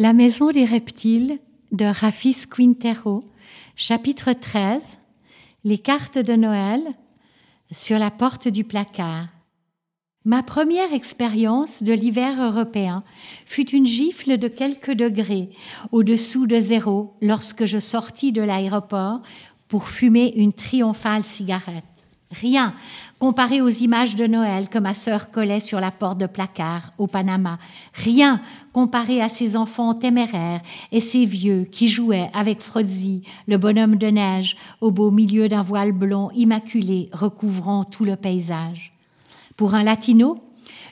La maison des reptiles de Rafis Quintero, chapitre 13 Les cartes de Noël sur la porte du placard. Ma première expérience de l'hiver européen fut une gifle de quelques degrés au-dessous de zéro lorsque je sortis de l'aéroport pour fumer une triomphale cigarette. Rien comparé aux images de Noël que ma sœur collait sur la porte de placard au Panama. Rien comparé à ces enfants téméraires et ces vieux qui jouaient avec Frozzi, le bonhomme de neige, au beau milieu d'un voile blond immaculé recouvrant tout le paysage. Pour un latino,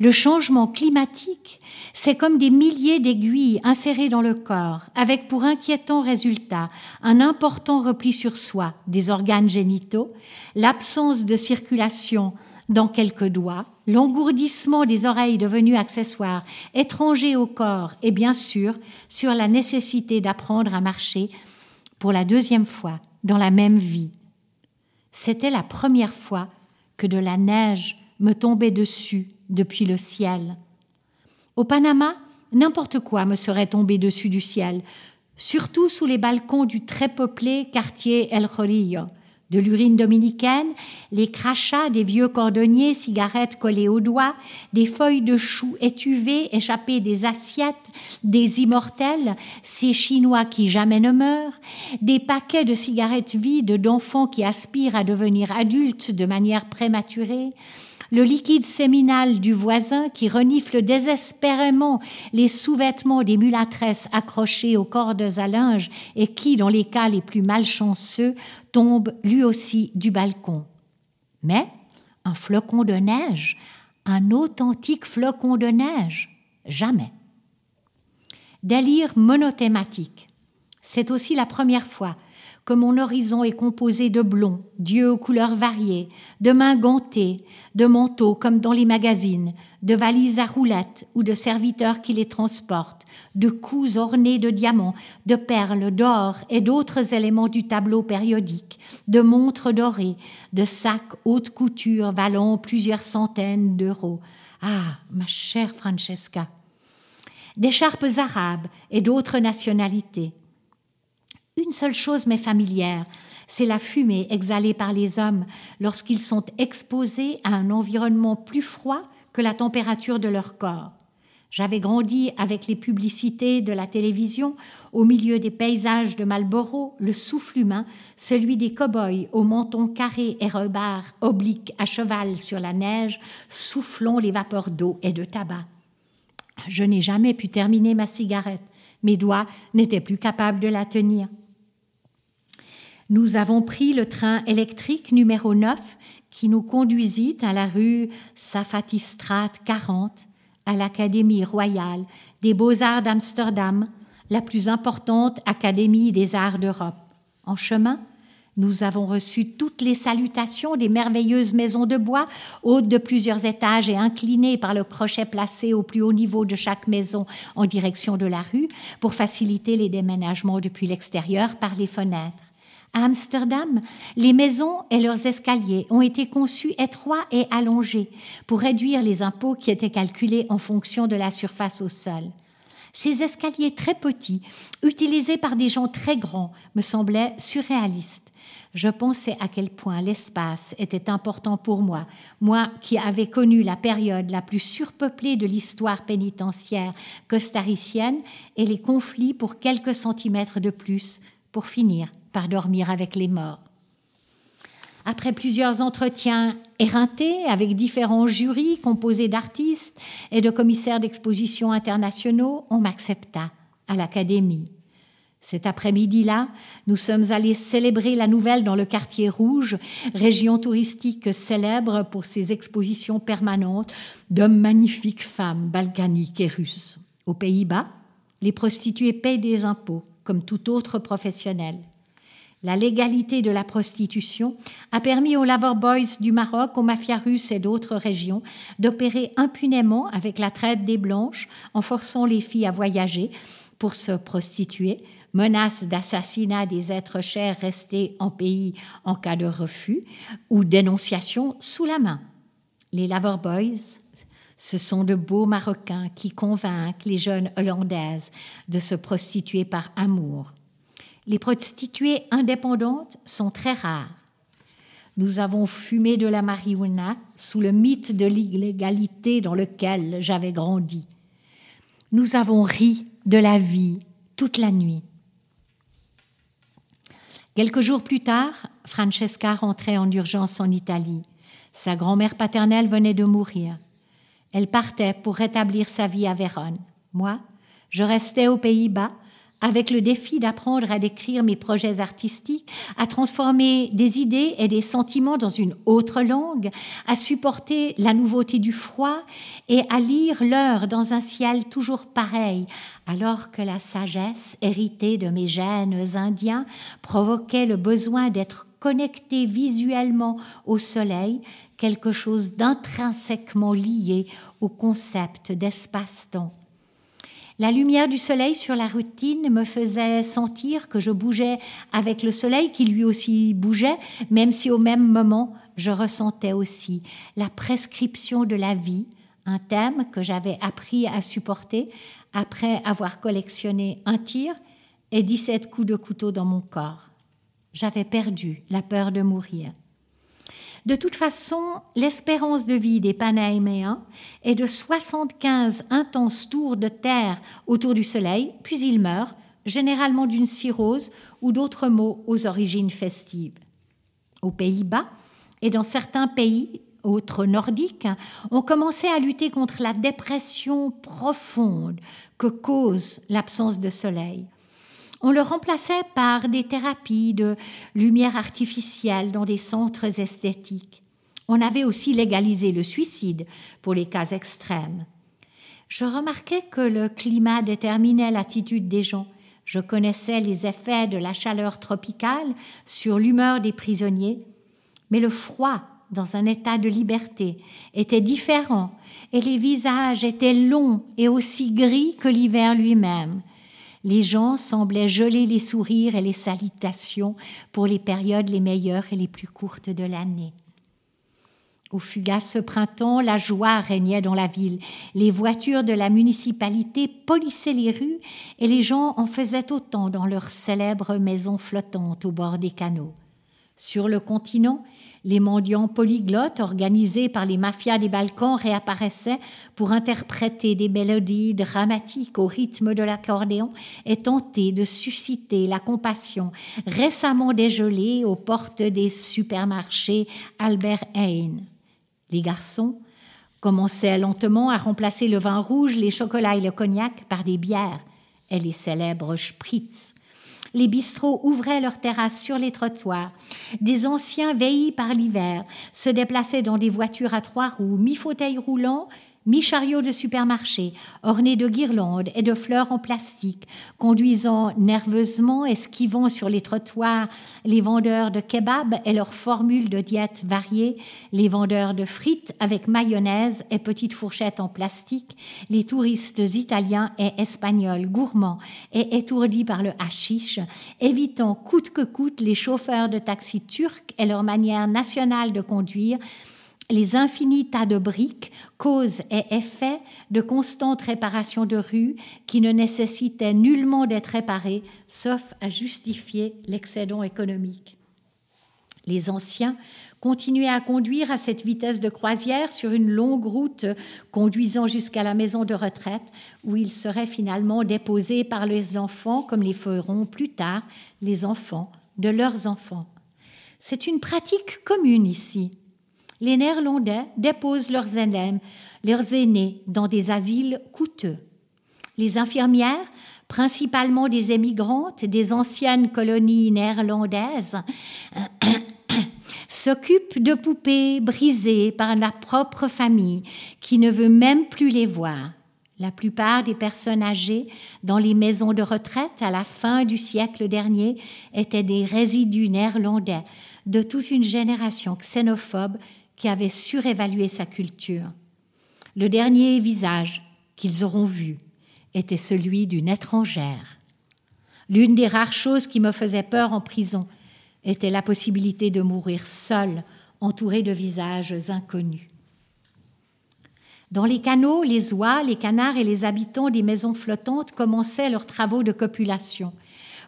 le changement climatique, c'est comme des milliers d'aiguilles insérées dans le corps, avec pour inquiétant résultat un important repli sur soi des organes génitaux, l'absence de circulation dans quelques doigts, l'engourdissement des oreilles devenues accessoires étrangers au corps et bien sûr sur la nécessité d'apprendre à marcher pour la deuxième fois dans la même vie. C'était la première fois que de la neige me tombait dessus depuis le ciel. Au Panama, n'importe quoi me serait tombé dessus du ciel, surtout sous les balcons du très peuplé quartier El Jorillo. De l'urine dominicaine, les crachats des vieux cordonniers, cigarettes collées aux doigts, des feuilles de choux étuvées échappées des assiettes, des immortels, ces Chinois qui jamais ne meurent, des paquets de cigarettes vides d'enfants qui aspirent à devenir adultes de manière prématurée, le liquide séminal du voisin qui renifle désespérément les sous-vêtements des mulâtresses accrochées aux cordes à linge et qui, dans les cas les plus malchanceux, tombe lui aussi du balcon. Mais un flocon de neige, un authentique flocon de neige, jamais. Délire monothématique. C'est aussi la première fois que mon horizon est composé de blonds, d'yeux aux couleurs variées, de mains gantées, de manteaux comme dans les magazines, de valises à roulettes ou de serviteurs qui les transportent, de coups ornés de diamants, de perles, d'or et d'autres éléments du tableau périodique, de montres dorées, de sacs haute couture valant plusieurs centaines d'euros. Ah, ma chère Francesca. D'écharpes arabes et d'autres nationalités, une seule chose m'est familière, c'est la fumée exhalée par les hommes lorsqu'ils sont exposés à un environnement plus froid que la température de leur corps. J'avais grandi avec les publicités de la télévision, au milieu des paysages de Marlborough, le souffle humain, celui des cow-boys au menton carré et rebard oblique à cheval sur la neige, soufflant les vapeurs d'eau et de tabac. Je n'ai jamais pu terminer ma cigarette. Mes doigts n'étaient plus capables de la tenir. Nous avons pris le train électrique numéro 9 qui nous conduisit à la rue Safatistrat 40 à l'Académie royale des beaux-arts d'Amsterdam, la plus importante académie des arts d'Europe. En chemin, nous avons reçu toutes les salutations des merveilleuses maisons de bois, hautes de plusieurs étages et inclinées par le crochet placé au plus haut niveau de chaque maison en direction de la rue pour faciliter les déménagements depuis l'extérieur par les fenêtres. À Amsterdam, les maisons et leurs escaliers ont été conçus étroits et allongés pour réduire les impôts qui étaient calculés en fonction de la surface au sol. Ces escaliers très petits, utilisés par des gens très grands, me semblaient surréalistes. Je pensais à quel point l'espace était important pour moi, moi qui avais connu la période la plus surpeuplée de l'histoire pénitentiaire costaricienne et les conflits pour quelques centimètres de plus pour finir par dormir avec les morts. Après plusieurs entretiens éreintés avec différents jurys composés d'artistes et de commissaires d'exposition internationaux, on m'accepta à l'Académie. Cet après-midi-là, nous sommes allés célébrer la nouvelle dans le quartier rouge, région touristique célèbre pour ses expositions permanentes de magnifiques femmes balkaniques et russes. Aux Pays-Bas, les prostituées payent des impôts, comme tout autre professionnel. La légalité de la prostitution a permis aux Lover Boys du Maroc, aux mafias russes et d'autres régions d'opérer impunément avec la traite des blanches en forçant les filles à voyager pour se prostituer, menace d'assassinat des êtres chers restés en pays en cas de refus ou dénonciation sous la main. Les Lover Boys Ce sont de beaux Marocains qui convainquent les jeunes Hollandaises de se prostituer par amour. Les prostituées indépendantes sont très rares. Nous avons fumé de la marijuana sous le mythe de l'illégalité dans lequel j'avais grandi. Nous avons ri de la vie toute la nuit. Quelques jours plus tard, Francesca rentrait en urgence en Italie. Sa grand-mère paternelle venait de mourir. Elle partait pour rétablir sa vie à Vérone. Moi, je restais aux Pays-Bas avec le défi d'apprendre à décrire mes projets artistiques, à transformer des idées et des sentiments dans une autre langue, à supporter la nouveauté du froid et à lire l'heure dans un ciel toujours pareil, alors que la sagesse héritée de mes gènes indiens provoquait le besoin d'être connecté visuellement au soleil, quelque chose d'intrinsèquement lié au concept d'espace-temps. La lumière du soleil sur la routine me faisait sentir que je bougeais avec le soleil qui lui aussi bougeait, même si au même moment je ressentais aussi la prescription de la vie, un thème que j'avais appris à supporter après avoir collectionné un tir et 17 coups de couteau dans mon corps. J'avais perdu la peur de mourir. De toute façon, l'espérance de vie des Panaméens est de 75 intenses tours de terre autour du Soleil, puis ils meurent, généralement d'une cirrhose ou d'autres maux aux origines festives. Aux Pays-Bas et dans certains pays autres nordiques, on commençait à lutter contre la dépression profonde que cause l'absence de soleil. On le remplaçait par des thérapies de lumière artificielle dans des centres esthétiques. On avait aussi légalisé le suicide pour les cas extrêmes. Je remarquais que le climat déterminait l'attitude des gens. Je connaissais les effets de la chaleur tropicale sur l'humeur des prisonniers, mais le froid dans un état de liberté était différent et les visages étaient longs et aussi gris que l'hiver lui-même les gens semblaient geler les sourires et les salutations pour les périodes les meilleures et les plus courtes de l'année. Au fugace printemps, la joie régnait dans la ville. Les voitures de la municipalité polissaient les rues et les gens en faisaient autant dans leurs célèbres maisons flottantes au bord des canaux. Sur le continent, les mendiants polyglottes organisés par les mafias des Balkans réapparaissaient pour interpréter des mélodies dramatiques au rythme de l'accordéon et tenter de susciter la compassion récemment dégelée aux portes des supermarchés Albert Heijn. Les garçons commençaient lentement à remplacer le vin rouge, les chocolats et le cognac par des bières et les célèbres spritz les bistrots ouvraient leurs terrasses sur les trottoirs. Des anciens veillis par l'hiver se déplaçaient dans des voitures à trois roues, mi-fauteuil roulant, mi-chariot de supermarché, orné de guirlandes et de fleurs en plastique, conduisant nerveusement, esquivant sur les trottoirs les vendeurs de kebab et leurs formules de diète variées, les vendeurs de frites avec mayonnaise et petites fourchettes en plastique, les touristes italiens et espagnols gourmands et étourdis par le hashish, évitant coûte que coûte les chauffeurs de taxi turcs et leur manière nationale de conduire, les infinis tas de briques, cause et effet de constantes réparations de rues qui ne nécessitaient nullement d'être réparées, sauf à justifier l'excédent économique. Les anciens continuaient à conduire à cette vitesse de croisière sur une longue route conduisant jusqu'à la maison de retraite, où ils seraient finalement déposés par les enfants, comme les feront plus tard les enfants de leurs enfants. C'est une pratique commune ici les Néerlandais déposent leurs aînés, leurs aînés dans des asiles coûteux. Les infirmières, principalement des émigrantes des anciennes colonies néerlandaises, s'occupent de poupées brisées par la propre famille qui ne veut même plus les voir. La plupart des personnes âgées dans les maisons de retraite à la fin du siècle dernier étaient des résidus néerlandais de toute une génération xénophobe qui avait surévalué sa culture. Le dernier visage qu'ils auront vu était celui d'une étrangère. L'une des rares choses qui me faisait peur en prison était la possibilité de mourir seule, entourée de visages inconnus. Dans les canaux, les oies, les canards et les habitants des maisons flottantes commençaient leurs travaux de copulation.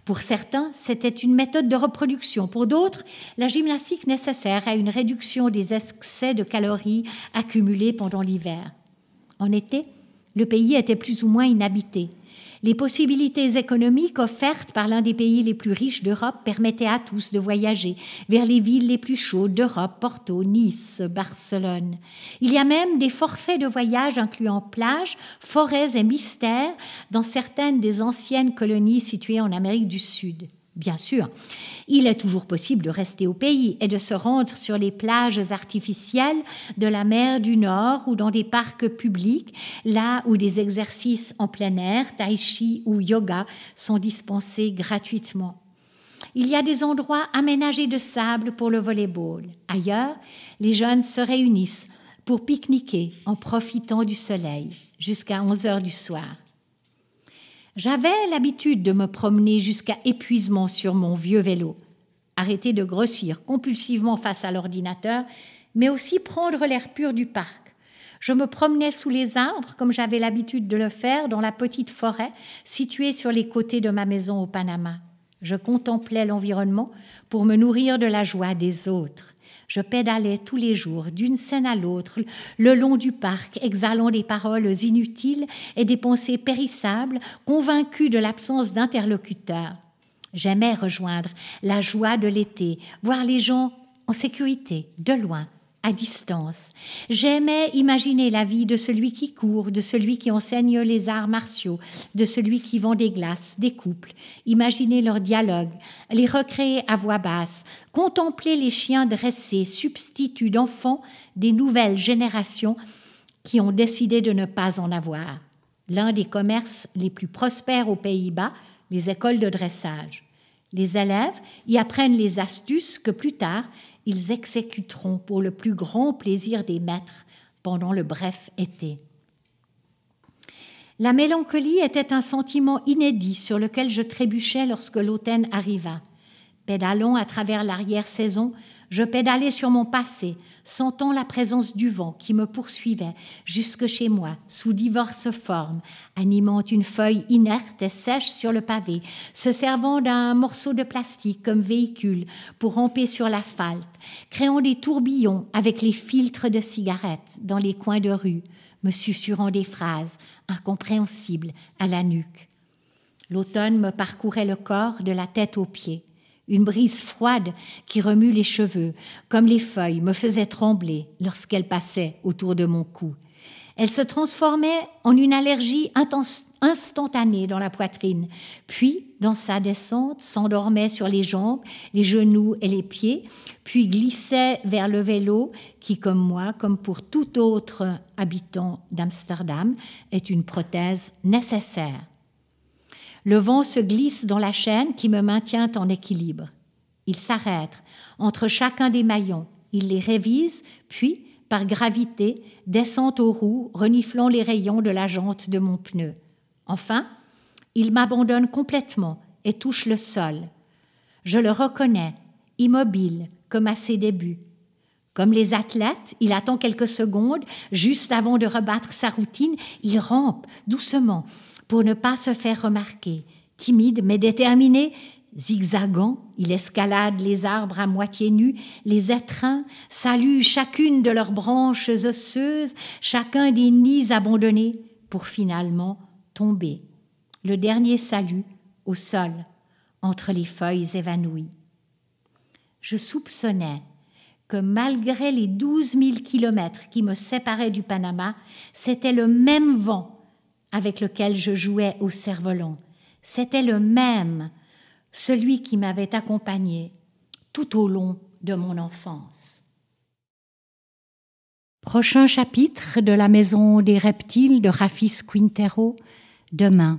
Pour certains, c'était une méthode de reproduction. Pour d'autres, la gymnastique nécessaire à une réduction des excès de calories accumulés pendant l'hiver. En été, le pays était plus ou moins inhabité. Les possibilités économiques offertes par l'un des pays les plus riches d'Europe permettaient à tous de voyager vers les villes les plus chaudes d'Europe, Porto, Nice, Barcelone. Il y a même des forfaits de voyage incluant plages, forêts et mystères dans certaines des anciennes colonies situées en Amérique du Sud. Bien sûr, il est toujours possible de rester au pays et de se rendre sur les plages artificielles de la mer du Nord ou dans des parcs publics, là où des exercices en plein air, tai chi ou yoga sont dispensés gratuitement. Il y a des endroits aménagés de sable pour le volleyball. Ailleurs, les jeunes se réunissent pour pique-niquer en profitant du soleil jusqu'à 11 heures du soir. J'avais l'habitude de me promener jusqu'à épuisement sur mon vieux vélo, arrêter de grossir compulsivement face à l'ordinateur, mais aussi prendre l'air pur du parc. Je me promenais sous les arbres comme j'avais l'habitude de le faire dans la petite forêt située sur les côtés de ma maison au Panama. Je contemplais l'environnement pour me nourrir de la joie des autres. Je pédalais tous les jours, d'une scène à l'autre, le long du parc, exhalant des paroles inutiles et des pensées périssables, convaincu de l'absence d'interlocuteur. J'aimais rejoindre la joie de l'été, voir les gens en sécurité, de loin, à distance. J'aimais imaginer la vie de celui qui court, de celui qui enseigne les arts martiaux, de celui qui vend des glaces, des couples, imaginer leurs dialogues, les recréer à voix basse, contempler les chiens dressés, substituts d'enfants des nouvelles générations qui ont décidé de ne pas en avoir. L'un des commerces les plus prospères aux Pays-Bas, les écoles de dressage. Les élèves y apprennent les astuces que plus tard ils exécuteront pour le plus grand plaisir des maîtres pendant le bref été. La mélancolie était un sentiment inédit sur lequel je trébuchais lorsque l'automne arriva. Pédalant à travers l'arrière-saison, je pédalais sur mon passé, sentant la présence du vent qui me poursuivait jusque chez moi, sous diverses formes, animant une feuille inerte et sèche sur le pavé, se servant d'un morceau de plastique comme véhicule pour ramper sur l'asphalte, créant des tourbillons avec les filtres de cigarettes dans les coins de rue, me susurrant des phrases incompréhensibles à la nuque. L'automne me parcourait le corps de la tête aux pieds. Une brise froide qui remue les cheveux, comme les feuilles, me faisait trembler lorsqu'elle passait autour de mon cou. Elle se transformait en une allergie instantanée dans la poitrine, puis, dans sa descente, s'endormait sur les jambes, les genoux et les pieds, puis glissait vers le vélo, qui, comme moi, comme pour tout autre habitant d'Amsterdam, est une prothèse nécessaire. Le vent se glisse dans la chaîne qui me maintient en équilibre. Il s'arrête entre chacun des maillons, il les révise, puis, par gravité, descend aux roues, reniflant les rayons de la jante de mon pneu. Enfin, il m'abandonne complètement et touche le sol. Je le reconnais, immobile, comme à ses débuts. Comme les athlètes, il attend quelques secondes, juste avant de rebattre sa routine, il rampe doucement, pour ne pas se faire remarquer. Timide mais déterminé, zigzagant, il escalade les arbres à moitié nus, les étreint, salue chacune de leurs branches osseuses, chacun des nids abandonnés, pour finalement tomber. Le dernier salut au sol, entre les feuilles évanouies. Je soupçonnais que malgré les douze mille kilomètres qui me séparaient du Panama, c'était le même vent avec lequel je jouais au cerf-volant. C'était le même, celui qui m'avait accompagné tout au long de mon enfance. Prochain chapitre de la maison des reptiles de Rafis Quintero, demain.